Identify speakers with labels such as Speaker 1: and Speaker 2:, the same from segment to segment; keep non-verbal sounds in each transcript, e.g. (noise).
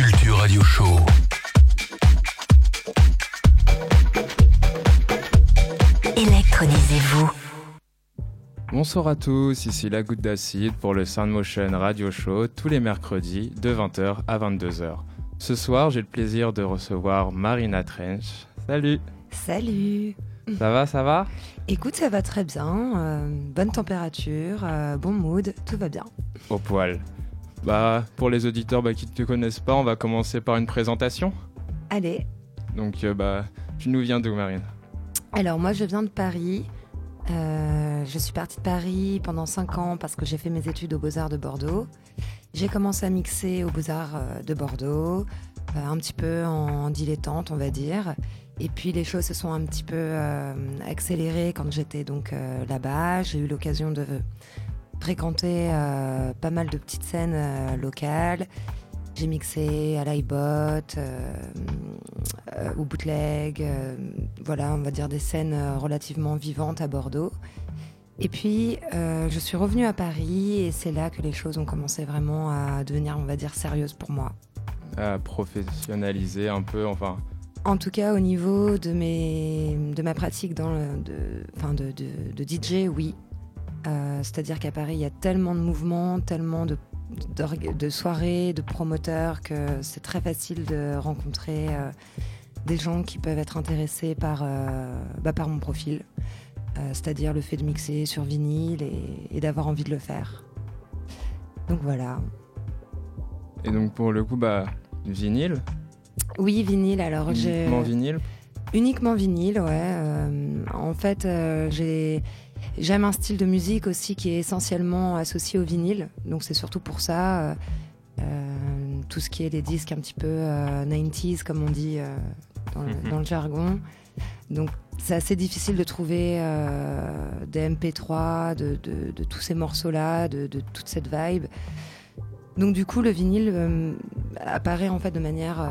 Speaker 1: Culture Radio Show.
Speaker 2: Électronisez-vous.
Speaker 3: Bonsoir à tous, ici la goutte d'acide pour le Sound Motion Radio Show tous les mercredis de 20h à 22h. Ce soir, j'ai le plaisir de recevoir Marina Trench. Salut
Speaker 4: Salut
Speaker 3: Ça va, ça va?
Speaker 4: Écoute, ça va très bien. euh, bonne température, euh, bon mood, tout va bien.
Speaker 3: Au poil. Bah, pour les auditeurs bah, qui ne te connaissent pas, on va commencer par une présentation.
Speaker 4: Allez,
Speaker 3: Donc, euh, bah, tu nous viens d'où, Marine?
Speaker 4: Alors moi je viens de Paris. Euh, je suis partie de Paris pendant 5 ans parce que j'ai fait mes études aux Beaux-Arts de Bordeaux. J'ai commencé à mixer aux Beaux-Arts euh, de Bordeaux, euh, un petit peu en dilettante, on va dire. Et puis les choses se sont un petit peu euh, accélérées quand j'étais donc là-bas. J'ai eu l'occasion de fréquenter euh, pas mal de petites scènes euh, locales. J'ai mixé à l'iBot, euh, au bootleg, voilà, on va dire des scènes relativement vivantes à Bordeaux. Et puis, je suis revenue à Paris et c'est là que les choses ont commencé vraiment à devenir, on va dire, sérieuses pour moi.
Speaker 3: À professionnaliser un peu, enfin.
Speaker 4: En tout cas, au niveau de, mes, de ma pratique dans le, de, enfin de, de- de DJ, oui. Euh, C'est-à-dire qu'à Paris, il y a tellement de mouvements, tellement de, soirées, de promoteurs, que c'est très facile de rencontrer euh, des gens qui peuvent être intéressés par, euh, bah, par mon profil. C'est-à-dire le fait de mixer sur vinyle et, et d'avoir envie de le faire. Donc voilà.
Speaker 3: Et donc, pour le coup, bah, vinyle,
Speaker 4: Oui, vinyle. Alors j'ai
Speaker 3: uniquement vinyle?
Speaker 4: Uniquement vinyle, ouais. en fait, j'ai j'aime un style de musique aussi qui est essentiellement associé au vinyle. Donc c'est surtout pour ça euh, euh, tout ce qui est les disques un petit peu euh, 90s comme on dit euh, dans, le,
Speaker 3: Mhm.
Speaker 4: dans le jargon. Donc c'est assez difficile de trouver euh, des MP3 de, de- de tous ces morceaux-là, de, de toute cette vibe. Donc du coup, le vinyle euh, apparaît en fait de manière euh,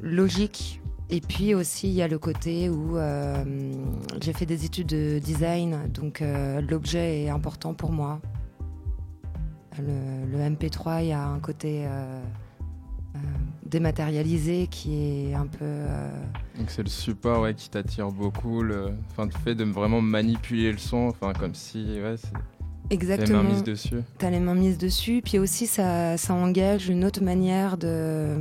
Speaker 4: logique et puis aussi, il y a le côté où euh, j'ai fait des études de design, donc euh, l'objet est important pour moi. Le, le MP3, il y a un côté euh, dématérialisé qui est un peu...
Speaker 3: Donc, c'est le support ouais, qui t'attire beaucoup. Le, le fait de vraiment manipuler le son, comme si, ouais, c'est les
Speaker 4: exactement...
Speaker 3: mains mises dessus.
Speaker 4: T'as les mains mises dessus, puis aussi ça, ça engage une autre manière de,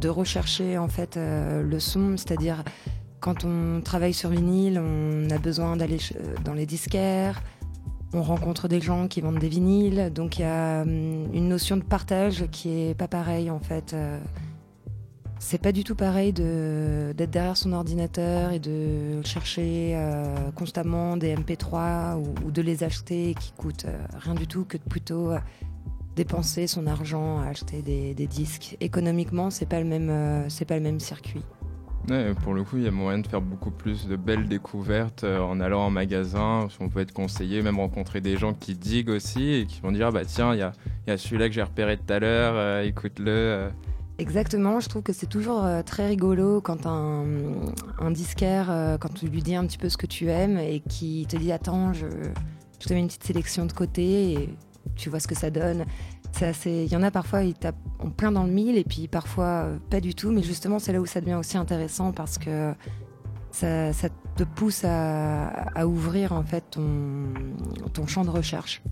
Speaker 4: de rechercher en fait euh, le son, c'est-à-dire quand on travaille sur vinyle, on a besoin d'aller euh, dans les disquaires, on rencontre des gens qui vendent des vinyles, donc il y a hum, une notion de partage qui est pas pareille en fait. euh. C'est pas du tout pareil d'être derrière son ordinateur et de chercher euh, constamment des MP3 ou, de les acheter qui coûtent euh, rien du tout que de plutôt euh, dépenser son argent à acheter des, disques. Économiquement, c'est pas le même, pas le même circuit.
Speaker 3: Pour le coup, il y a moyen de faire beaucoup plus de belles découvertes en allant en magasin. On peut être conseillé, même rencontrer des gens qui diguent aussi et qui vont dire ah bah tiens, il y a, a celui-là que j'ai repéré tout à l'heure, écoute-le.
Speaker 4: Exactement, je trouve que c'est toujours euh, très rigolo quand un, disquaire, euh, quand tu lui dis un petit peu ce que tu aimes et qui te dit attends, je, te mets une petite sélection de côté et tu vois ce que ça donne. Il y en a parfois, ils tapent en plein dans le mille et puis parfois euh, pas du tout, mais justement c'est là où ça devient aussi intéressant parce que ça, te pousse à, ouvrir en fait ton champ de recherche.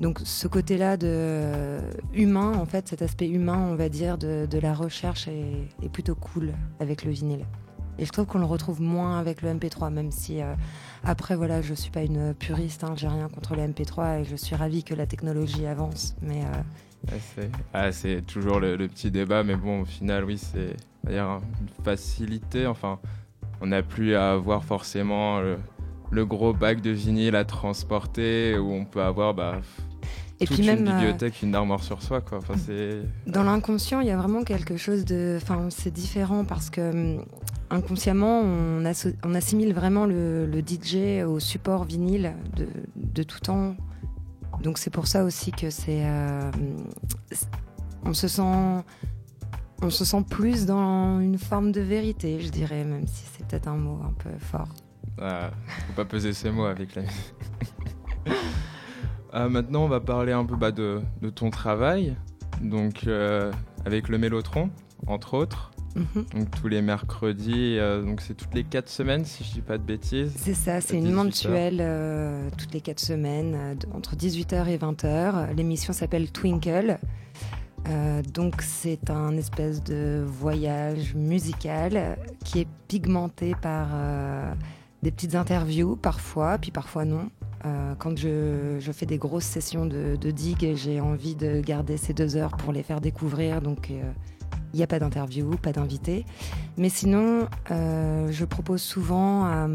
Speaker 4: Donc ce côté-là de humain, en fait, cet aspect humain, on va dire, de, de la recherche est, plutôt cool avec le vinyle. Et je trouve qu'on le retrouve moins avec le MP3, même si euh, après, voilà, je suis pas une puriste, hein, j'ai rien contre le MP3 et je suis ravie que la technologie avance. Mais euh,
Speaker 3: c'est ah, c'est toujours le, petit débat, mais bon, au final, oui, c'est une facilité. Enfin, on n'a plus à avoir forcément le, le gros bac de vinyle à transporter où on peut avoir bah,
Speaker 4: et
Speaker 3: toute
Speaker 4: puis même
Speaker 3: une
Speaker 4: euh,
Speaker 3: bibliothèque, une armoire sur soi. Quoi. Enfin.
Speaker 4: Dans l'inconscient, il y a vraiment quelque chose de. Enfin, c'est différent parce que hum, inconsciemment, on, asso- on assimile vraiment le, le DJ au support vinyle de, de tout temps. Donc c'est pour ça aussi que c'est. euh, c'est- on se sent. On se sent plus dans une forme de vérité, je dirais, même si c'est peut-être un mot un peu fort.
Speaker 3: Ah, faut pas peser ses mots avec la musique. (laughs) Ah, maintenant, on va parler un peu bah, de, de ton travail. Donc, euh, avec le Mélotron, entre autres. Mhm. Donc tous les mercredis, donc c'est toutes les quatre semaines si je dis pas de bêtises.
Speaker 4: C'est ça, c'est une mensuelle toutes les quatre semaines, entre 18h et 20h. L'émission s'appelle Twinkle. Euh, donc c'est un espèce de voyage musical qui est pigmenté par euh, des petites interviews parfois, puis parfois non. Euh, quand je, fais des grosses sessions de, de j'ai envie de garder ces deux heures pour les faire découvrir, donc il n'y a pas d'interview, pas d'invité. Mais sinon, je propose souvent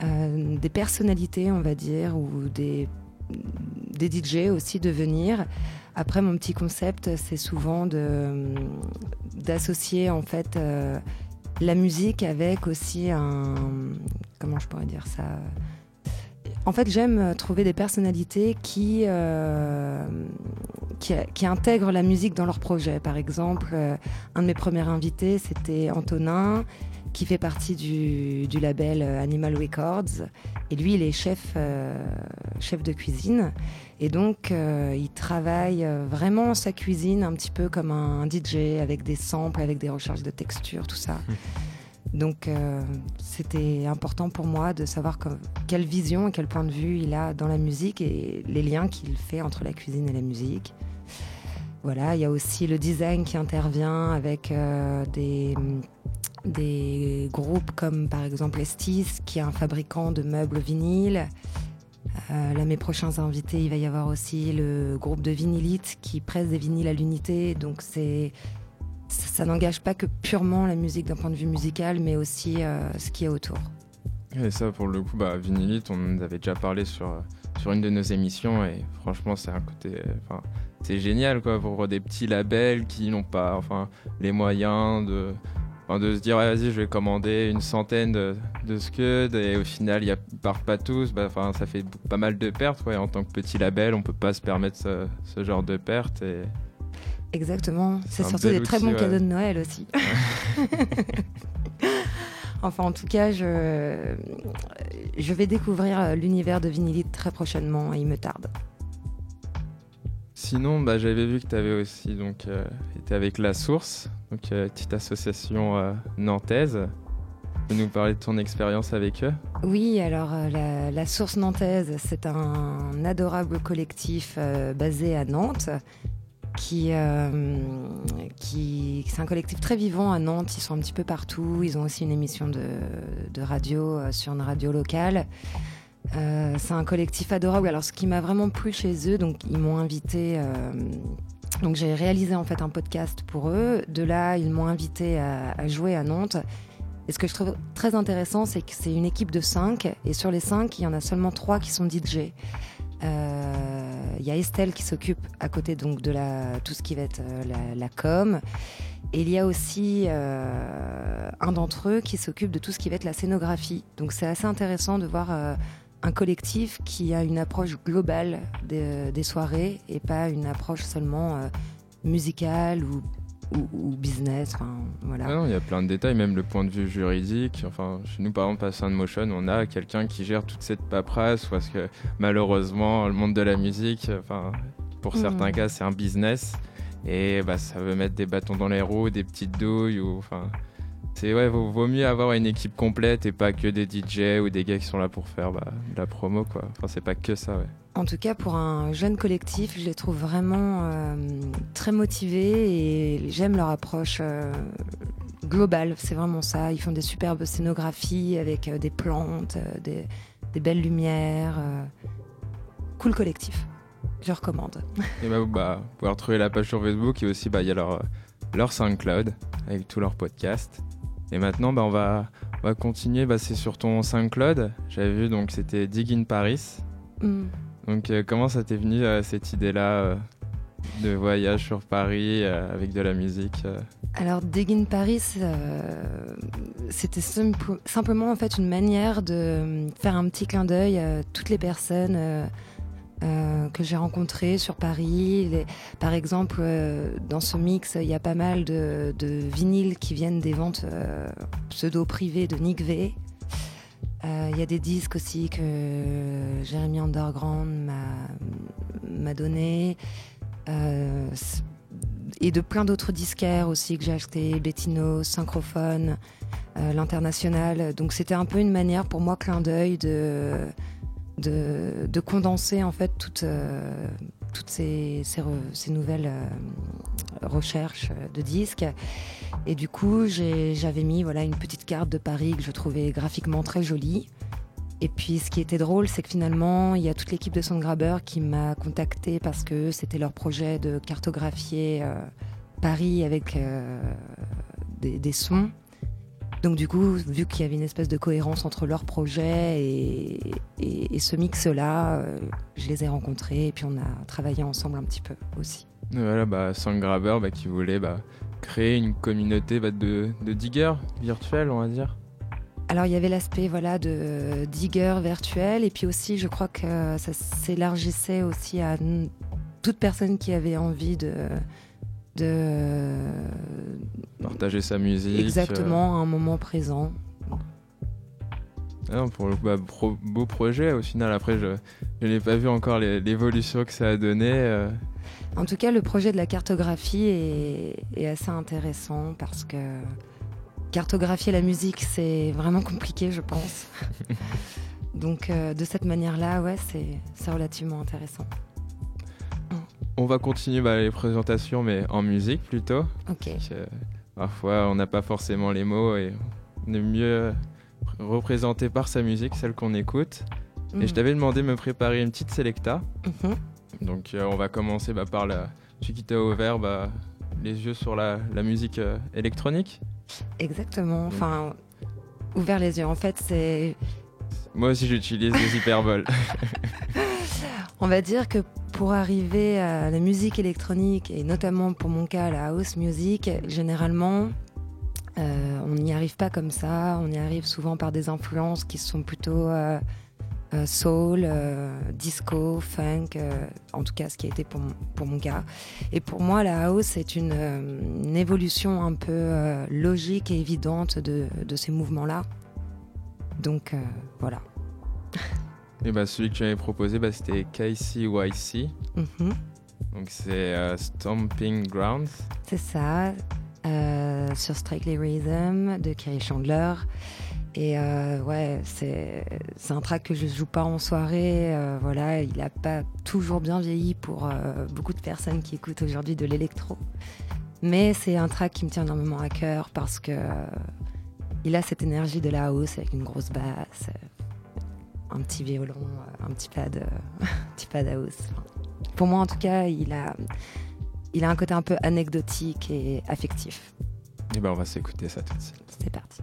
Speaker 4: des personnalités, on va dire, ou des, des DJ aussi de venir après, mon petit concept, c'est souvent d'associer en fait euh, la musique avec aussi un comment je pourrais dire ça. En fait, j'aime trouver des personnalités qui, euh, qui, intègrent la musique dans leur projet. Par exemple, euh, un de mes premiers invités, c'était Antonin, qui fait partie du, du, label Animal Records. Et lui, il est chef, chef de cuisine. Et donc, euh, il travaille euh, vraiment sa cuisine un petit peu comme un, DJ, avec des samples, avec des recherches de texture, tout ça. Donc, euh, c'était important pour moi de savoir quelle vision et quel point de vue il a dans la musique et les liens qu'il fait entre la cuisine et la musique. Voilà, il y a aussi le design qui intervient avec des, des groupes comme par exemple Estis, qui est un fabricant de meubles vinyles. Euh, là, mes prochains invités, il va y avoir aussi le groupe de vinylites qui presse des vinyles à l'unité. Donc, c'est ça, n'engage pas que purement la musique d'un point de vue musical, mais aussi euh, ce qui est autour.
Speaker 3: Et ça, pour le coup, bah, vinylite, on avait déjà parlé sur, sur une de nos émissions, et franchement, c'est un côté. Enfin, c'est génial, quoi, pour des petits labels qui n'ont pas enfin, les moyens de de se dire, vas-y, je vais commander une centaine de, de scuds et au final, ils partent pas tous. Bah, ça fait pas mal de pertes. Ouais. En tant que petit label, on peut pas se permettre ce, genre de pertes. Et...
Speaker 4: Exactement. C'est surtout des très bons cadeaux de Noël aussi. (laughs) enfin, en tout cas, je, je vais découvrir l'univers de Vinylite très prochainement et il me tarde.
Speaker 3: Sinon, bah, j'avais vu que tu avais aussi donc, euh, été avec La Source, donc euh, petite association euh, nantaise. Tu peux nous parler de ton expérience avec eux?
Speaker 4: Oui, alors la, Source nantaise, c'est un adorable collectif basé à Nantes. Qui, qui c'est un collectif très vivant à Nantes. Ils sont un petit peu partout. Ils ont aussi une émission de, radio sur une radio locale. Euh, c'est un collectif adorable. Alors, ce qui m'a vraiment plu chez eux, donc ils m'ont invité. Euh, donc, j'ai réalisé en fait un podcast pour eux. De là, ils m'ont invité à, jouer à Nantes. Et ce que je trouve très intéressant, c'est que c'est une équipe de 5 et sur les 5, il y en a seulement 3 qui sont DJ. Euh, il y a Estelle qui s'occupe à côté donc de la, tout ce qui va être la, la com. Et il y a aussi un d'entre eux qui s'occupe de tout ce qui va être la scénographie. Donc c'est assez intéressant de voir un collectif qui a une approche globale des, soirées et pas une approche seulement euh, musicale ou, ou, business. voilà.
Speaker 3: Ah il y a plein de détails, même le point de vue juridique. Enfin, chez nous, par exemple, à Soundmotion, on a quelqu'un qui gère toute cette paperasse parce que malheureusement, le monde de la musique, enfin, pour certains hmm. cas, c'est un business et bah, ça veut mettre des bâtons dans les roues, des petites douilles ou enfin c'est ouais, vaut, mieux avoir une équipe complète et pas que des DJ ou des gars qui sont là pour faire bah, de la promo quoi. Enfin, c'est pas que ça, ouais.
Speaker 4: En tout cas, pour un jeune collectif, je les trouve vraiment euh, très motivés et j'aime leur approche euh, globale. C'est vraiment ça. Ils font des superbes scénographies avec euh, des plantes, des, belles lumières. cool collectif. Je recommande.
Speaker 3: Et bah, bah, vous pouvez retrouver la page sur Facebook et aussi bah, il y a leur, leur SoundCloud avec tous leurs podcasts. Et maintenant, bah, on, va, on va continuer. Bah, c'est sur ton SoundCloud. J'avais vu, donc c'était Dig in Paris. Mm. Donc, euh, comment ça t'est venu euh, cette idée-là euh, de voyage sur Paris avec de la musique
Speaker 4: Alors, Dig in Paris, c'était simplement en fait une manière de faire un petit clin d'œil à toutes les personnes euh, que j'ai rencontrés sur Paris. par exemple, euh, dans ce mix, il y a pas mal de, vinyles qui viennent des ventes euh, pseudo-privées de Nick V. Il y a des disques aussi que Jérémy Underground m'a donné. et de plein d'autres disquaires aussi que j'ai acheté, Bettino, Synchrophone, l'international. Donc c'était un peu une manière pour moi, clin d'œil, de, de, condenser en fait toutes, toutes ces, ces, nouvelles recherches de disques. Et du coup, j'avais mis voilà, une petite carte de Paris que je trouvais graphiquement très jolie. Et puis ce qui était drôle, c'est que finalement, il y a toute l'équipe de Soundgrabber qui m'a contacté parce que c'était leur projet de cartographier euh, Paris avec euh, des, sons. Donc du coup, vu qu'il y avait une espèce de cohérence entre leur projet et, ce mix-là, euh, je les ai rencontrés et puis on a travaillé ensemble un petit peu aussi.
Speaker 3: Voilà, bah, Soundgrabber bah, qui voulait bah, créer une communauté bah, de, de diggers virtuels, on va dire.
Speaker 4: Alors il y avait l'aspect voilà de digger virtuel et puis aussi je crois que ça s'élargissait aussi à toute personne qui avait envie de de
Speaker 3: partager sa musique
Speaker 4: exactement à un moment présent.
Speaker 3: Ah pour le bah, beau projet au final après je, n'ai pas vu encore l'évolution que ça a donné. Euh.
Speaker 4: En tout cas le projet de la cartographie est assez intéressant parce que cartographier la musique, c'est vraiment compliqué, je pense. (laughs) Donc euh, de cette manière-là, ouais, c'est relativement intéressant.
Speaker 3: On va continuer bah, les présentations, mais en musique plutôt.
Speaker 4: Ok.
Speaker 3: Parfois, on n'a pas forcément les mots et on est mieux représenté par sa musique, celle qu'on écoute. Et je mhm. t'avais demandé de me préparer une petite selecta. Mhm. Donc euh, on va commencer bah, par la... Tu qui ouvert bah, les yeux sur la, musique euh, électronique.
Speaker 4: Exactement. Enfin, ouvert les yeux. En fait, c'est.
Speaker 3: Moi aussi, j'utilise les hyperboles. (laughs)
Speaker 4: On va dire que pour arriver à la musique électronique, et notamment pour mon cas, la house music, généralement, euh, on n'y arrive pas comme ça. On y arrive souvent par des influences qui sont plutôt euh, euh, soul, disco, funk, en tout cas ce qui a été pour, pour, mon cas. Et pour moi, la house, c'est une, évolution un peu logique et évidente de, de ces mouvements-là. Donc voilà.
Speaker 3: Et bah, celui que tu avais proposé, bah, c'était KCYC. Mm Donc c'est Stomping Grounds.
Speaker 4: C'est ça, sur Strictly Rhythm de Kerry Chandler. Et euh, ouais, c'est un track que je joue pas en soirée. Euh, voilà, il a pas toujours bien vieilli pour euh, beaucoup de personnes qui écoutent aujourd'hui de l'électro. Mais c'est un track qui me tient énormément à cœur parce que il a cette énergie de la house avec une grosse basse, un petit violon, un petit pad, un (laughs) petit pad house. Pour moi, en tout cas, il a, il a un côté un peu anecdotique et affectif.
Speaker 3: Et eh ben, on va s'écouter ça tout de suite.
Speaker 4: C'est parti.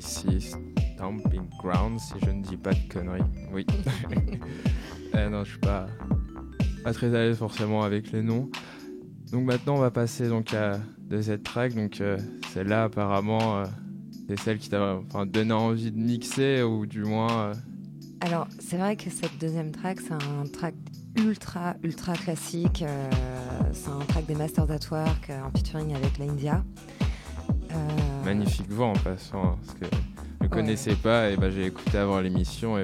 Speaker 3: KCYC Stomping Ground, si je ne dis pas de conneries. Oui. (laughs) eh non, je suis pas, pas très à l'aise forcément avec les noms. Donc maintenant, on va passer donc à deuxième track. Donc euh, celle-là, apparemment, euh, c'est celle qui t'a enfin, donné envie de mixer ou du moins. Euh,
Speaker 4: Alors, c'est vrai que cette deuxième track, c'est un track ultra, ultra classique. c'est un track des Masters at Work en featuring avec l'India.
Speaker 3: Magnifique voix en passant, hein, parce que je ne connaissais pas et bah, j'ai écouté avant l'émission et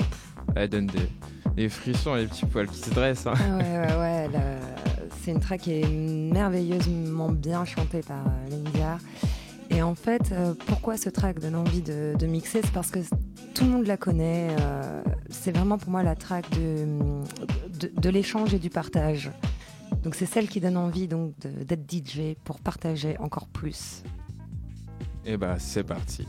Speaker 3: elle donne des, des, frissons des petits poils qui se dressent. Hein.
Speaker 4: Ah ouais, ouais, ouais. (laughs) C'est une track qui est merveilleusement bien chantée par euh, Lindia. Et en fait, euh, pourquoi ce track donne envie de, mixer C'est parce que tout le monde la connaît. Euh, c'est vraiment pour moi la track de, de, l'échange et du partage. Donc c'est celle qui donne envie donc d'être DJ pour partager encore plus.
Speaker 3: Et bah c'est parti.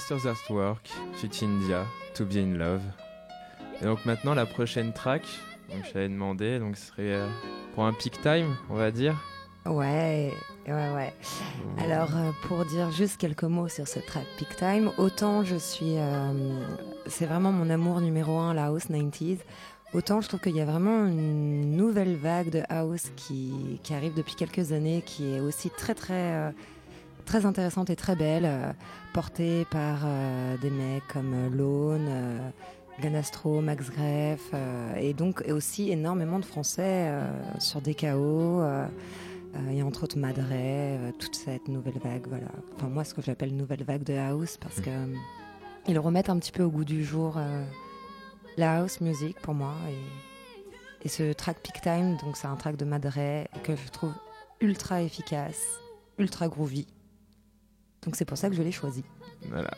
Speaker 3: Masters at Work, Fit India, To Be in Love. Et donc maintenant la prochaine track, donc j'avais demandé, donc ce serait euh, pour un peak time, on va dire.
Speaker 4: Ouais, ouais, ouais. Alors euh, pour dire juste quelques mots sur ce track Peak Time, autant je suis, euh, c'est vraiment mon amour numéro un, la house 90s. Autant je trouve qu'il y a vraiment une nouvelle vague de house qui, qui, arrive depuis quelques années, qui est aussi très très très intéressante et très belle, euh, portée par euh, des mecs comme euh, Lone, Ganastro, Max Greff, et donc aussi énormément de Français sur DKO. et entre autres Madré, toute cette nouvelle vague, voilà. Enfin moi ce que j'appelle nouvelle vague de house parce que ils remettent un petit peu au goût du jour la house music pour moi et, et ce track Peak Time, donc c'est un track de Madré que je trouve ultra efficace, ultra groovy. Donc c'est pour ça que je l'ai choisi.
Speaker 3: Voilà.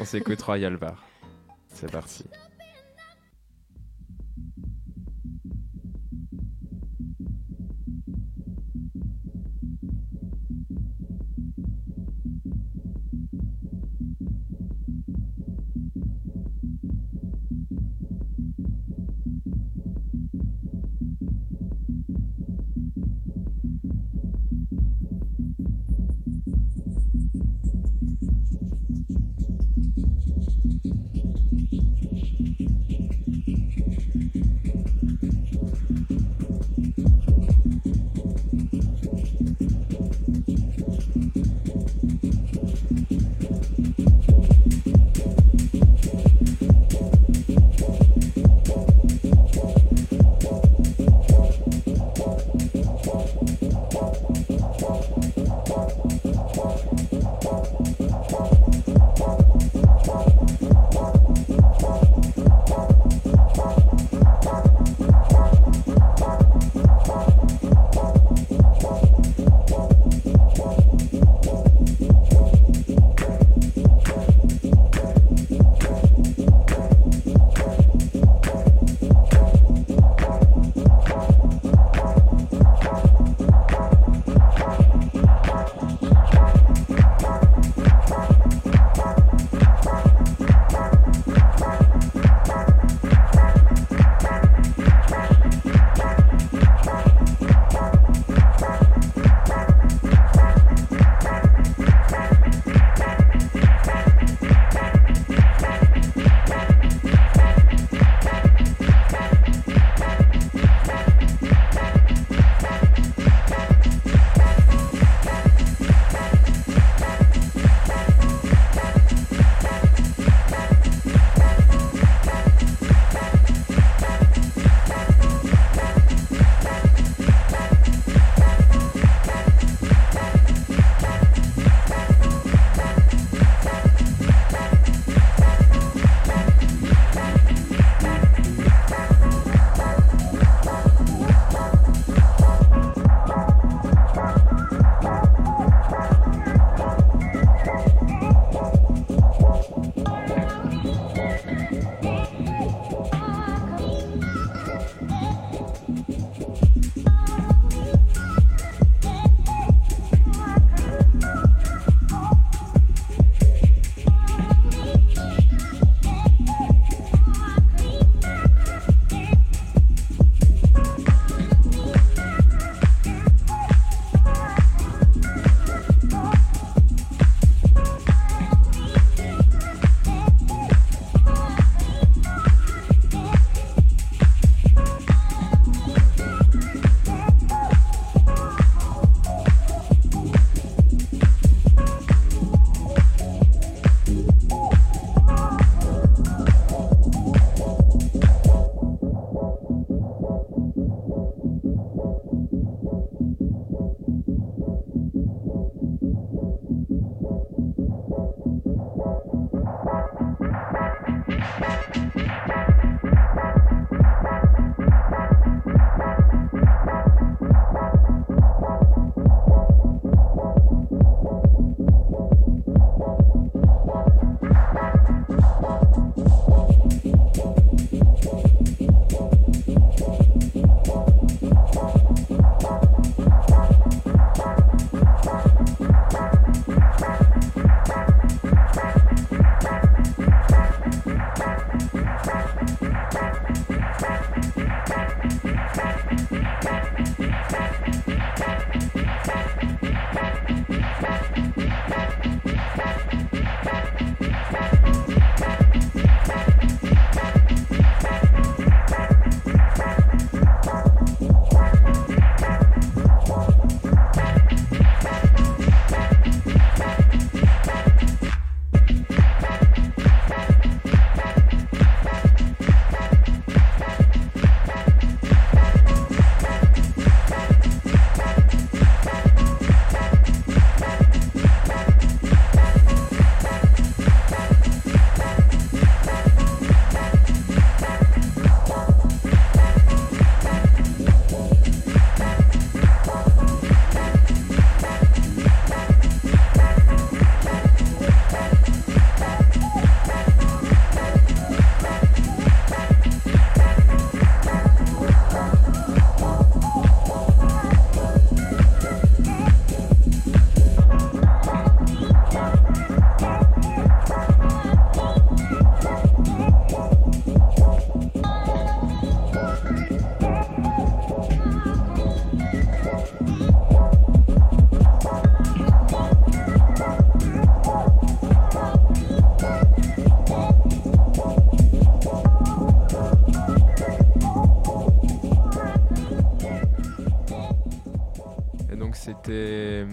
Speaker 3: On s'écoute Royal Bar. C'est parti. c'était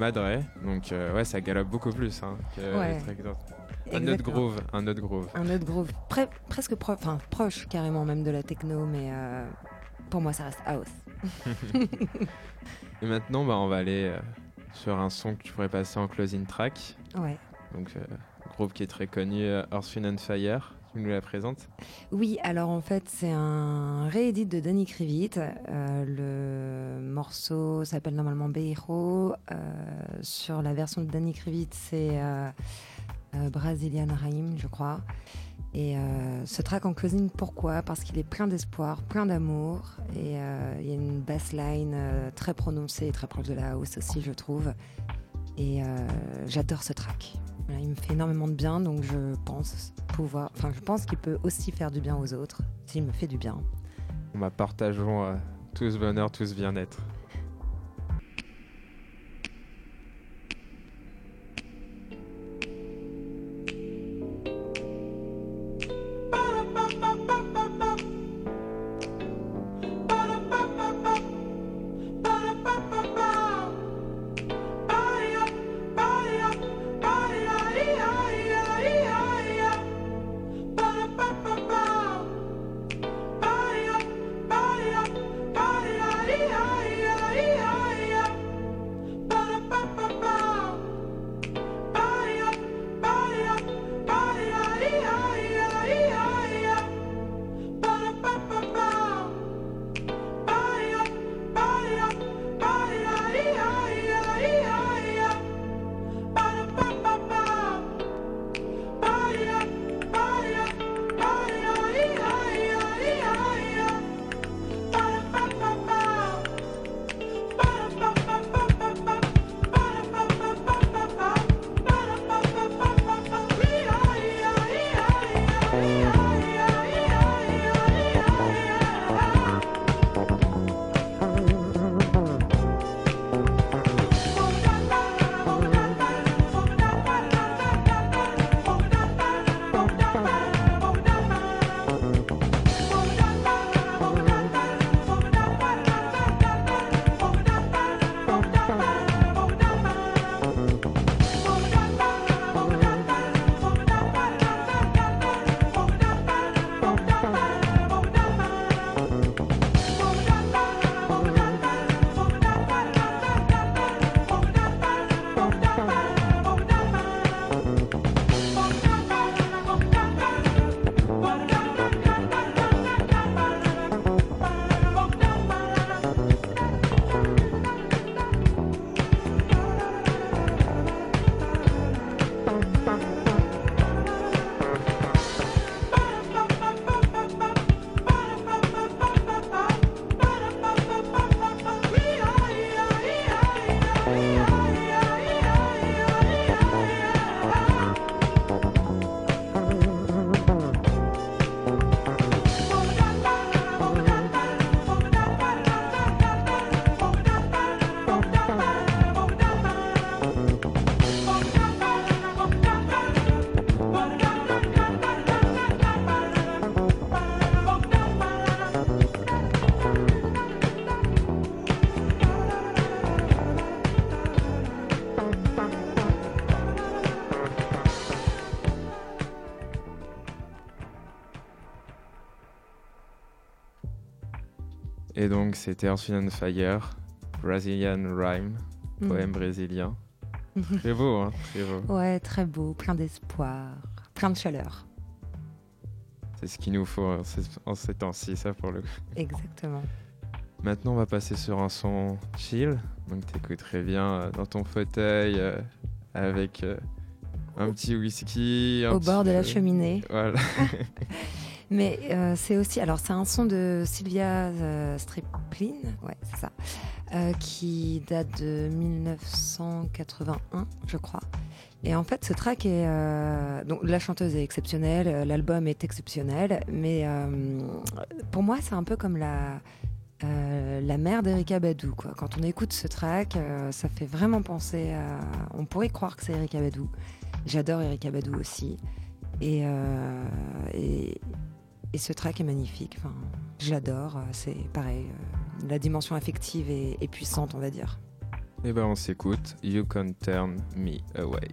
Speaker 3: Madre, donc ouais, ça galope beaucoup plus hein, que
Speaker 4: Ouais.
Speaker 3: les tracks d'autres. Un autre groove, un autre groove.
Speaker 4: Un autre groove, pre- presque pro- proche carrément même de la techno, mais euh, pour moi ça reste house. (laughs)
Speaker 3: Et maintenant, bah, on va aller euh, sur un son que tu pourrais passer en closing track.
Speaker 4: Ouais.
Speaker 3: Donc, euh, groupe qui est très connu, euh, Earth, Wind and Fire. Tu nous la présentes
Speaker 4: Oui, alors en fait, c'est un réédit de Danny Krivit. Euh, le morceau s'appelle normalement Beiro. Euh, sur la version de Danny Krivit, c'est euh, Brazilian Raim, je crois. Et ce track en closing, pourquoi? Parce qu'il est plein d'espoir, plein d'amour. Et il y a une bassline très prononcée, très proche de la house aussi, je trouve. Et j'adore ce track. Voilà, il me fait énormément de bien, donc je pense pouvoir. Enfin, je pense qu'il peut aussi faire du bien aux autres, s'il me fait du bien.
Speaker 3: On partageons euh, tous bonheur, tous bien-être. Et donc, c'était Earth, Wind Fire, Brazilian Rhyme,
Speaker 4: Mm.
Speaker 3: poème brésilien. (laughs) Très beau, hein, très beau.
Speaker 4: Ouais, très beau, plein d'espoir, plein de chaleur.
Speaker 3: C'est ce qu'il nous faut en ces, en ces temps-ci, ça pour le coup.
Speaker 4: Exactement.
Speaker 3: Maintenant, on va passer sur un son chill. Donc, t'écouterais bien euh, dans ton fauteuil euh, avec euh, un petit whisky. un
Speaker 4: Au bord de la cheminée.
Speaker 3: Voilà. (laughs)
Speaker 4: Mais euh, c'est aussi, alors c'est un son de Sylvia euh, Striplin, ouais, c'est ça, euh, qui date de 1981, je crois. Et en fait, ce track est, donc la chanteuse est exceptionnelle, l'album est exceptionnel, mais pour moi, c'est un peu comme la la mère d'Erika Badou. Quoi. Quand on écoute ce track, ça fait vraiment penser à. On pourrait croire que c'est Erika Badou. J'adore Erika Badou aussi. Et, et ce track est magnifique. Enfin, je l'adore. C'est pareil. euh, la dimension affective est, puissante, on va dire.
Speaker 5: Eh ben on s'écoute You Can Turn Me Away.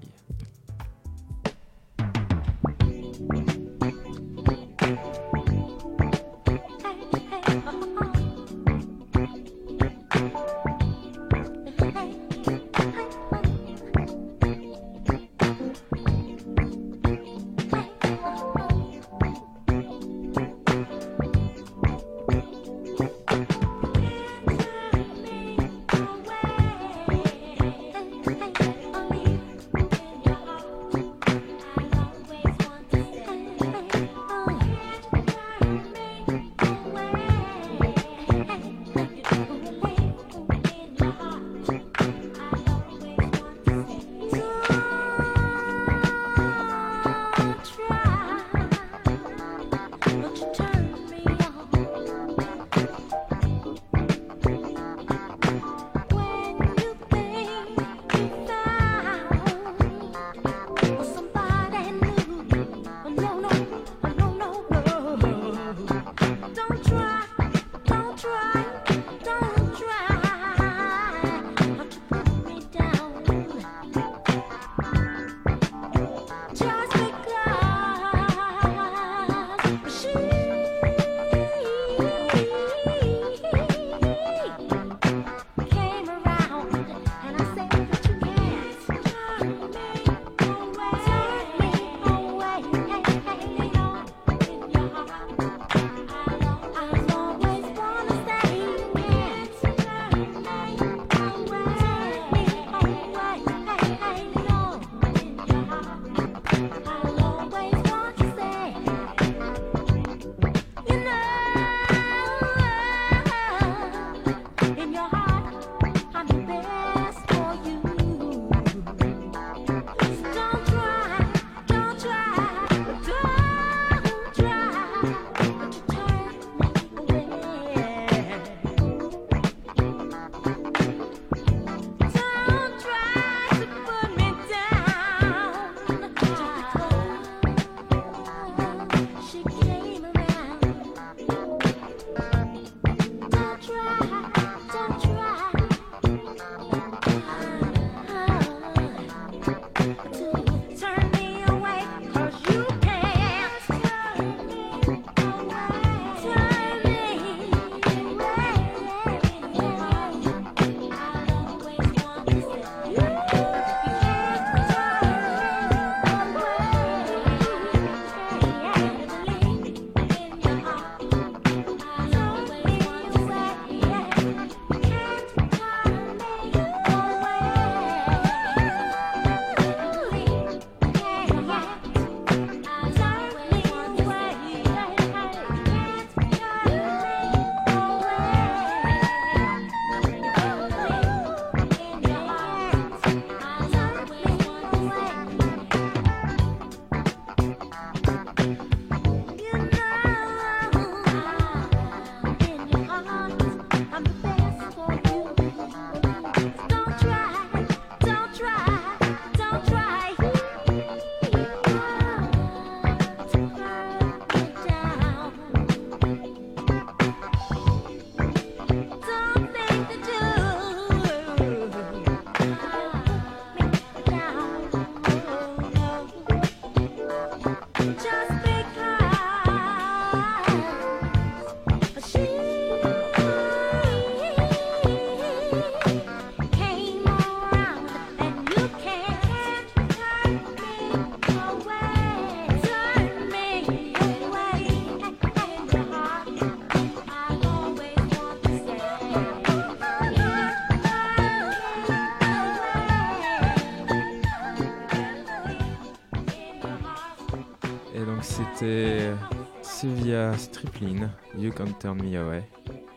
Speaker 5: Striplin, You Can Turn Me Away.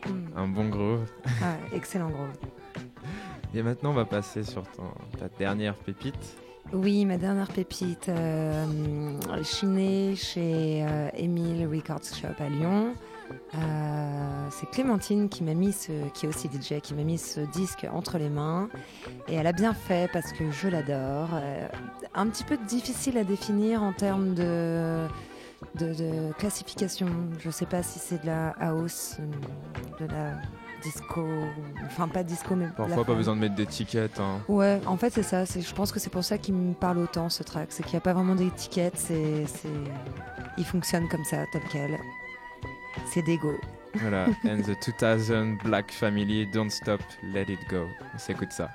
Speaker 5: Hmm. Un bon groove.
Speaker 4: Ah, excellent groove.
Speaker 5: Et maintenant, on va passer sur ta dernière pépite.
Speaker 4: Oui, ma dernière pépite, euh, chinée chez euh, Emile Records Shop à Lyon. Euh, c'est Clémentine qui m'a mis ce, qui est aussi DJ, qui m'a mis ce disque entre les mains. Et elle a bien fait parce que je l'adore. Euh, un petit peu difficile à définir en termes de de, classification. Je ne sais pas si c'est de la house, de la disco, enfin pas disco, mais
Speaker 3: parfois pas besoin de mettre d'étiquette. Hein.
Speaker 4: Ouais, en fait c'est ça. Je pense que c'est pour ça qu'il me parle autant ce track, c'est qu'il n'y a pas vraiment d'étiquette. C'est, il fonctionne comme ça, tel quel. C'est d'ego.
Speaker 3: Voilà, (laughs) and the 2000 Black Family, Don't Stop, Let It Go. On s'écoute ça.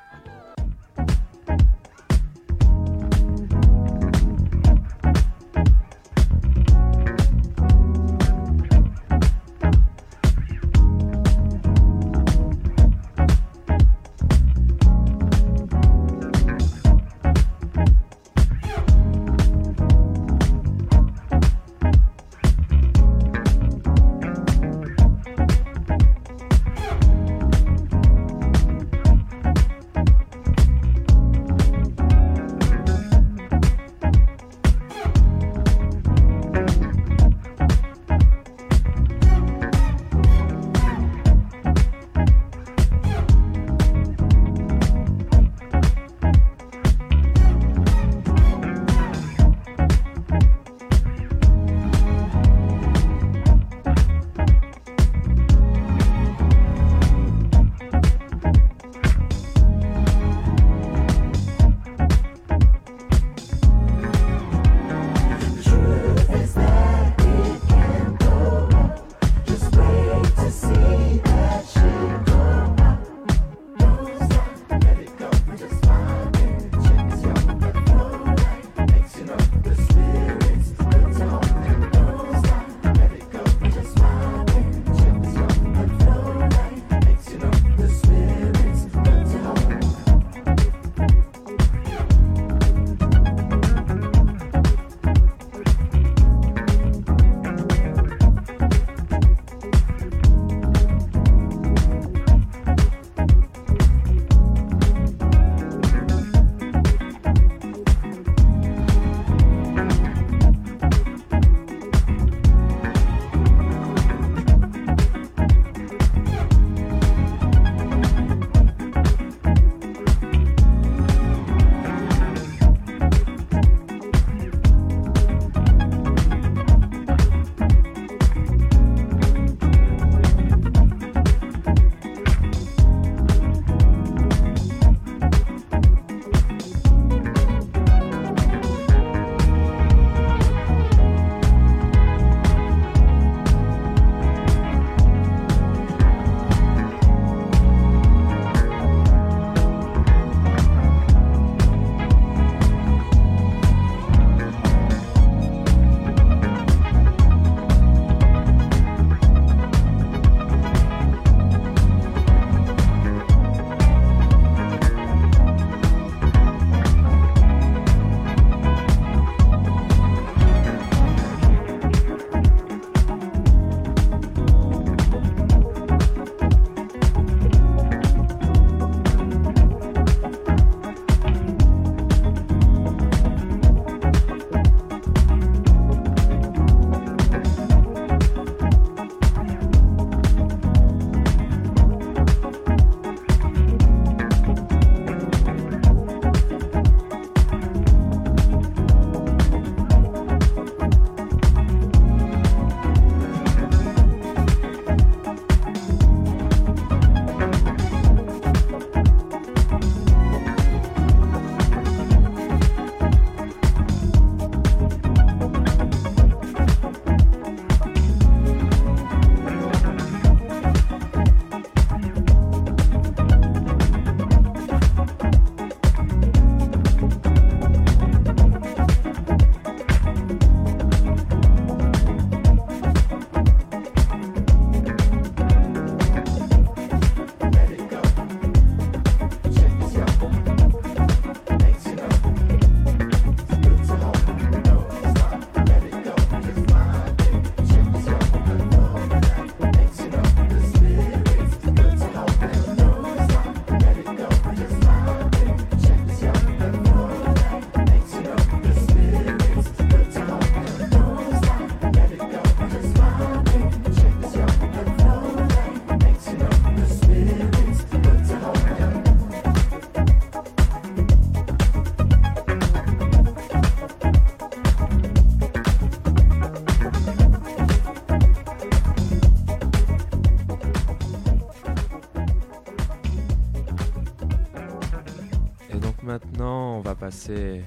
Speaker 3: Passer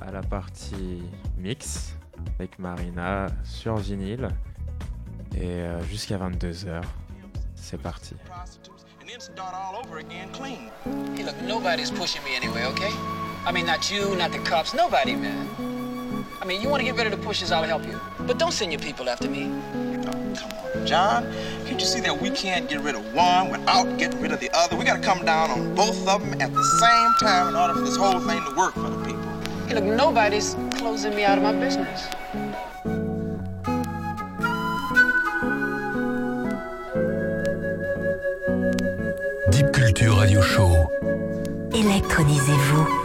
Speaker 3: à la partie mix avec Marina sur vinyle. Et euh, jusqu'à 22h, c'est parti.
Speaker 1: Hey, look, nobody's pushing me anyway, okay? I mean, not you, not the cops, nobody, man. I mean, you want to get rid of the pushes, I'll help you. But don't send your people after me.
Speaker 2: Oh, come on, John. Can't you see that we can't get rid of one without getting rid of the other? We got to come down on both of them at the same time in order for this whole thing to work for the people.
Speaker 1: Hey, look, nobody's closing me out of my business.
Speaker 6: Deep Culture Radio Show.
Speaker 7: Électronisez-vous.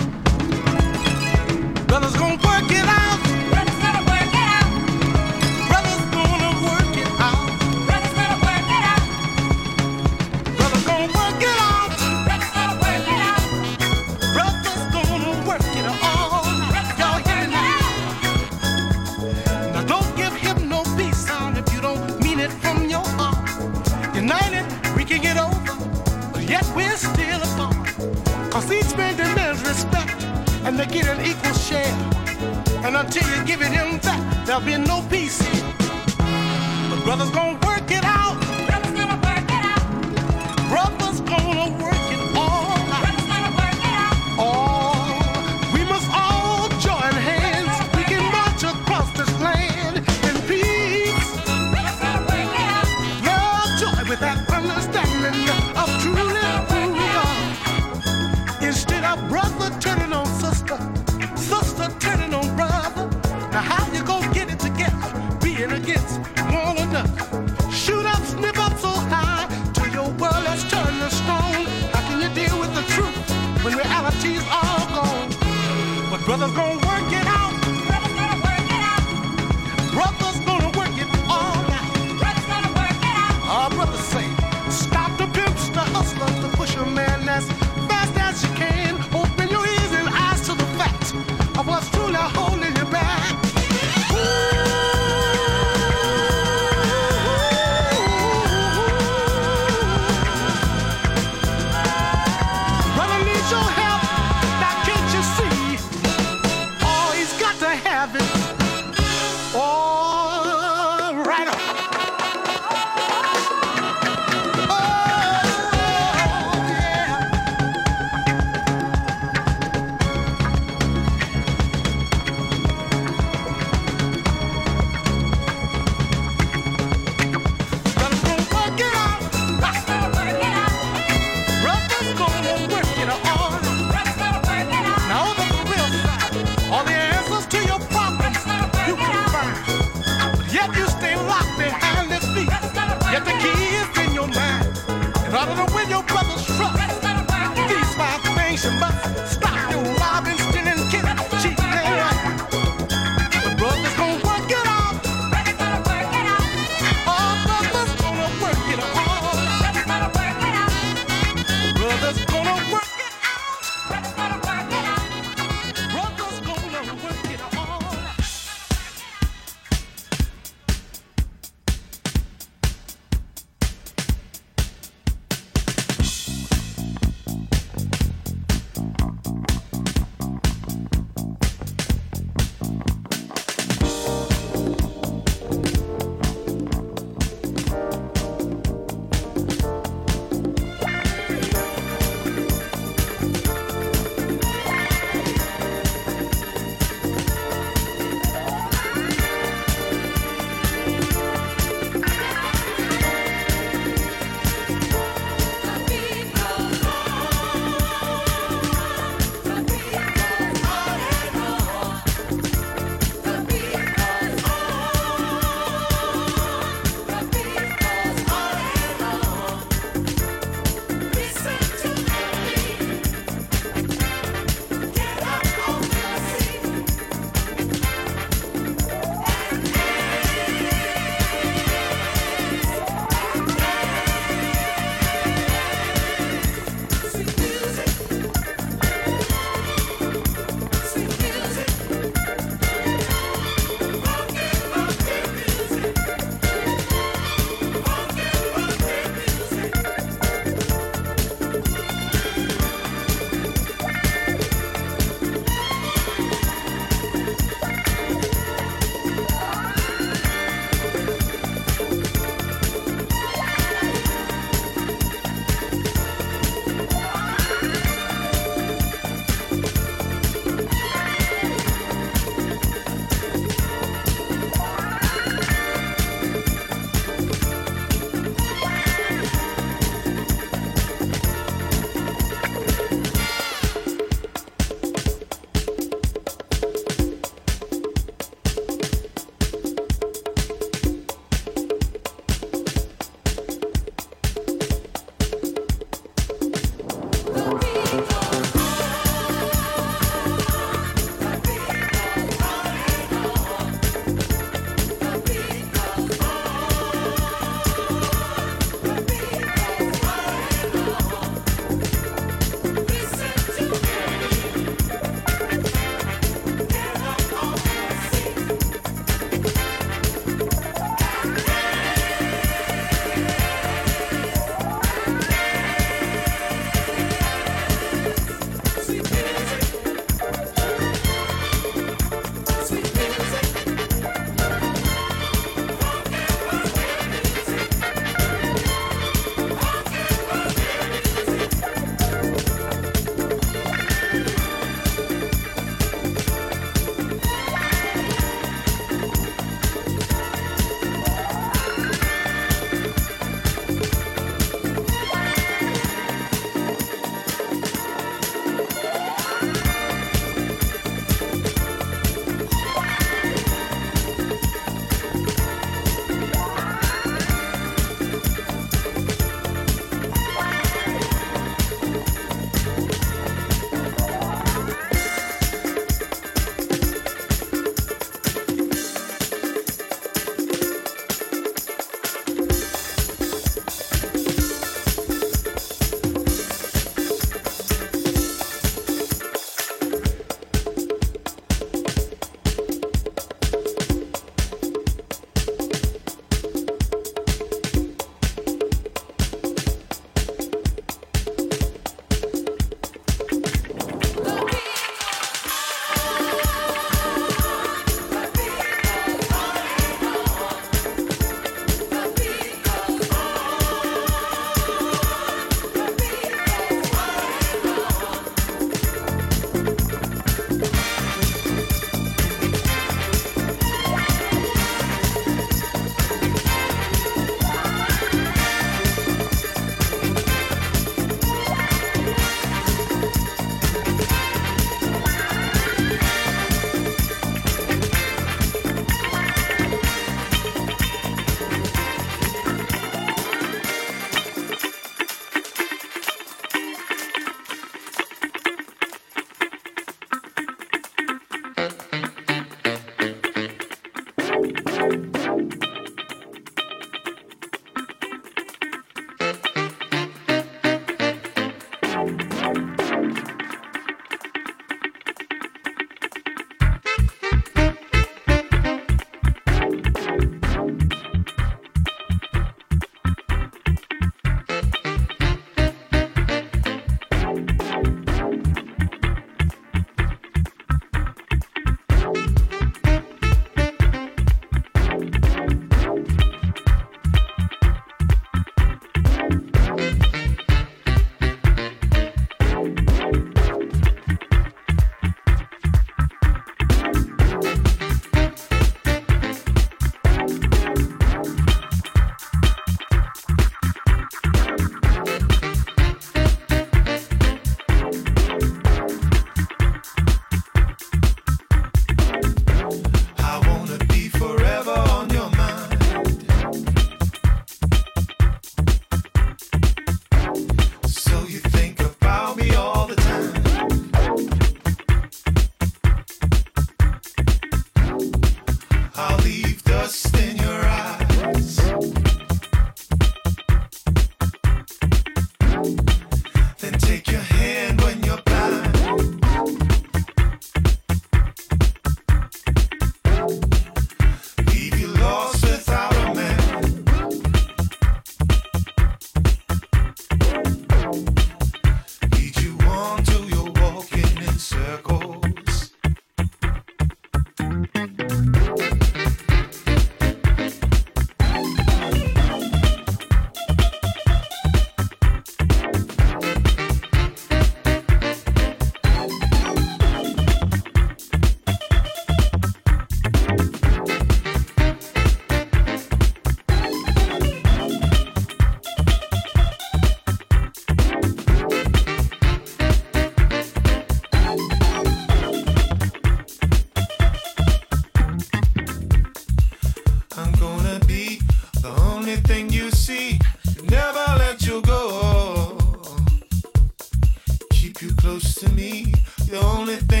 Speaker 8: the only thing.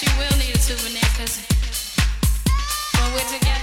Speaker 8: You
Speaker 9: will need a souvenir because
Speaker 5: when
Speaker 9: we're together.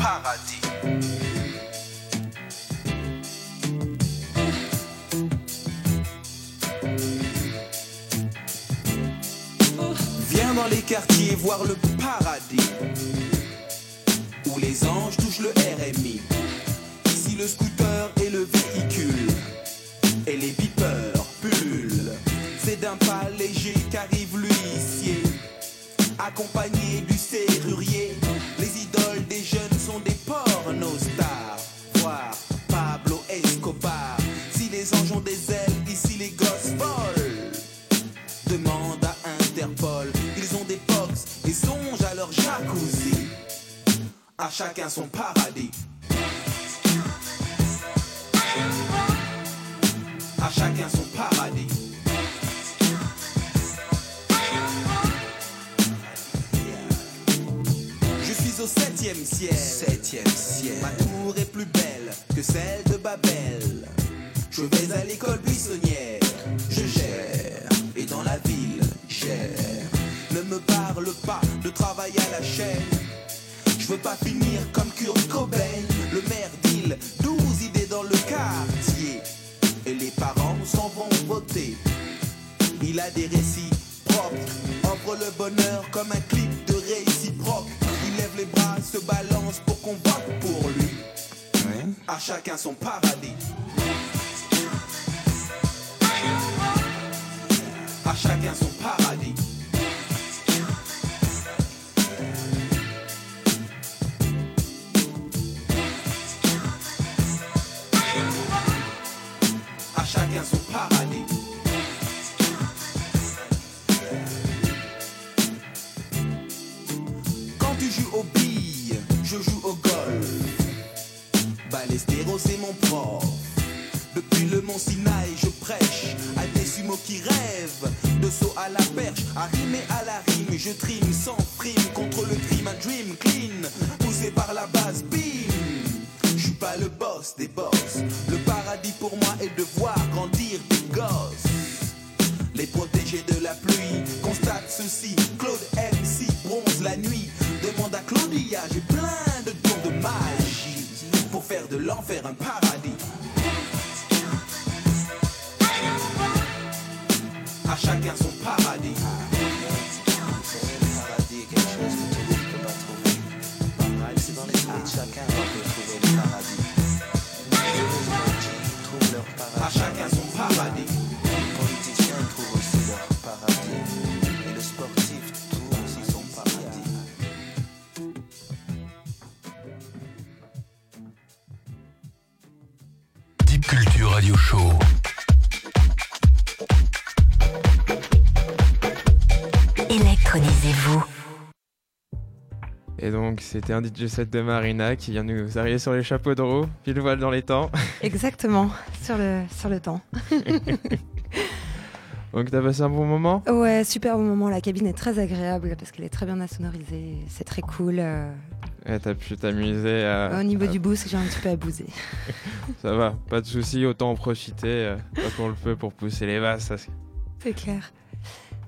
Speaker 9: Paradis. Viens dans les quartiers voir le À chacun son paradis
Speaker 3: c'était un DJ set de Marina qui vient nous arriver sur les chapeaux de roue, pile voile dans les temps. (laughs)
Speaker 4: Exactement, sur le, sur le temps. (laughs)
Speaker 3: Donc, t'as passé un bon moment?
Speaker 4: Ouais, super bon moment. La cabine est très agréable parce qu'elle est très bien insonorisée. C'est très cool. euh.
Speaker 3: Ouais, T'as pu t'amuser à...
Speaker 4: Au niveau
Speaker 3: à-
Speaker 4: du boost, j'ai un petit peu abusé. (laughs)
Speaker 3: Ça va, pas de souci, autant en profiter euh, quand on le peut pour pousser les c'est
Speaker 4: C'est clair.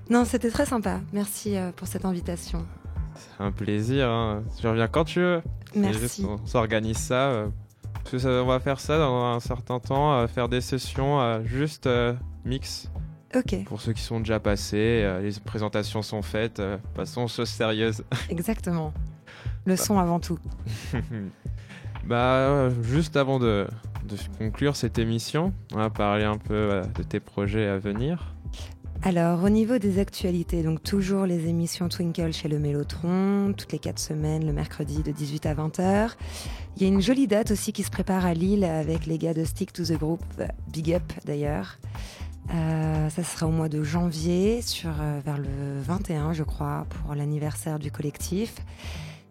Speaker 4: Non, c'était très sympa. Merci euh, pour cette invitation.
Speaker 3: Un plaisir. Hein. Tu reviens quand tu veux. C'est
Speaker 4: Merci.
Speaker 3: juste, on s'organise ça. euh, parce que ça- on va faire ça dans un certain temps, euh, faire des sessions euh, juste mix.
Speaker 4: Ok,
Speaker 3: Pour ceux qui sont déjà passés, les présentations sont faites. passons aux choses sérieuses. (laughs)
Speaker 4: exactement. Le son avant tout. (laughs)
Speaker 3: bah, juste avant de, de conclure cette émission, on va parler un peu de tes projets à venir.
Speaker 4: Alors, au niveau des actualités, donc toujours les émissions Twinkle chez le Mélotron, toutes les quatre semaines, le mercredi de 18 à 20h. Il y a une jolie date aussi qui se prépare à Lille avec les gars de Stick to the Group, Big Up d'ailleurs. Euh, ça sera au mois de janvier, sur, euh, vers le 21, je crois, pour l'anniversaire du collectif.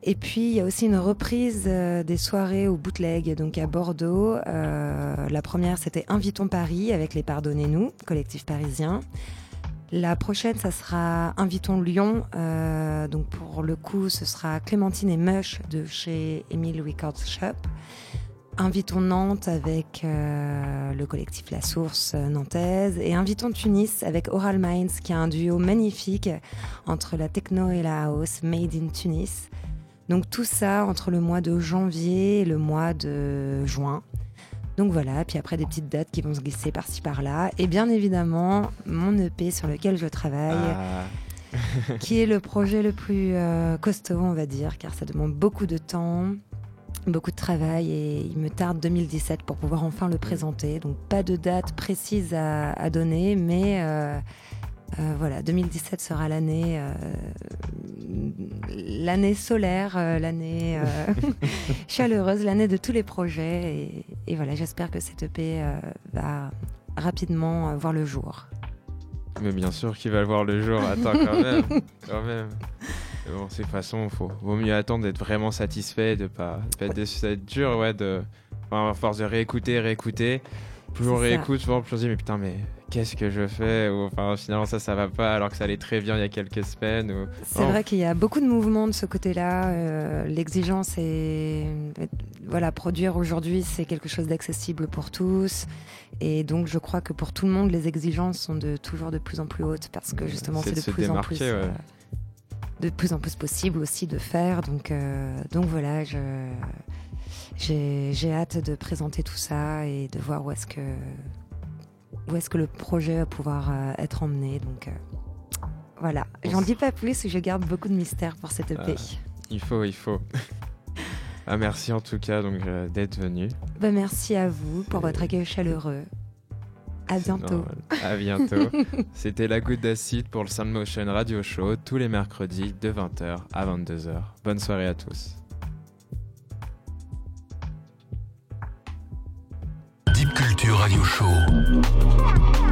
Speaker 4: Et puis, il y a aussi une reprise euh, des soirées au bootleg, donc à Bordeaux. Euh, la première, c'était Invitons Paris avec les Pardonnez-nous, collectif parisien. La prochaine, ça sera Invitons Lyon. Euh, donc pour le coup, ce sera Clémentine et Mush de chez Emile Records Shop. Invitons Nantes avec euh, le collectif La Source euh, nantaise. Et Invitons Tunis avec Oral Minds, qui a un duo magnifique entre la techno et la house, made in Tunis. Donc tout ça entre le mois de janvier et le mois de juin. Donc voilà, puis après des petites dates qui vont se glisser par-ci par-là. Et bien évidemment, mon EP sur lequel je travaille,
Speaker 3: Ah,
Speaker 4: qui est le (laughs) projet le plus euh, costaud, on va dire, car ça demande beaucoup de temps, beaucoup de travail et il me tarde 2017 pour pouvoir enfin le présenter. Donc pas de date précise à, à donner, mais euh, euh, voilà, 2017 sera l'année euh, l'année solaire, euh, l'année euh, (laughs) chaleureuse, l'année de tous les projets. Et, et voilà, j'espère que cette EP euh, va rapidement euh, voir le jour.
Speaker 3: mais bien sûr qu'il va le voir le jour. Attends, quand même. (laughs) quand même. Mais bon, c'est de toute façon, faut, vaut mieux attendre d'être vraiment satisfait, de pas, de pas être déçu. Ça va être dur, ouais, de, enfin, à force de réécouter, réécouter. Plus on réécoute, souvent, plus on se dit, mais putain, mais qu'est-ce que je fais Ou enfin, finalement, ça, ça va pas, alors que ça allait très bien il y a quelques semaines. Ou...
Speaker 4: C'est
Speaker 3: Oh.
Speaker 4: vrai qu'il y a beaucoup de mouvements de ce côté-là. Euh, L'exigence est. Voilà, produire aujourd'hui, c'est quelque chose d'accessible pour tous. Et donc, je crois que pour tout le monde, les exigences sont de, toujours de plus en plus hautes parce que justement,
Speaker 3: C'est
Speaker 4: c'est
Speaker 3: de
Speaker 4: de,
Speaker 3: se
Speaker 4: plus en
Speaker 3: démarquer,
Speaker 4: plus.
Speaker 3: ouais.
Speaker 4: euh, de plus en plus possible aussi de faire. Donc, euh, donc voilà, je. J'ai hâte de présenter tout ça et de voir où est-ce que où est-ce que le projet va pouvoir euh, être emmené. Donc euh, voilà, j'en dis pas plus, je garde beaucoup de mystère pour cette EP.
Speaker 3: Ah. Il faut, il faut. (laughs) ah, merci en tout cas donc euh, d'être venu.
Speaker 4: Bah, merci à vous pour votre accueil chaleureux. À bientôt.
Speaker 3: À bientôt. (laughs) C'était la goutte d'acide pour le Sound Motion Radio Show tous les mercredis de 20h à 22h. Bonne soirée à tous.
Speaker 6: Culture Radio Show.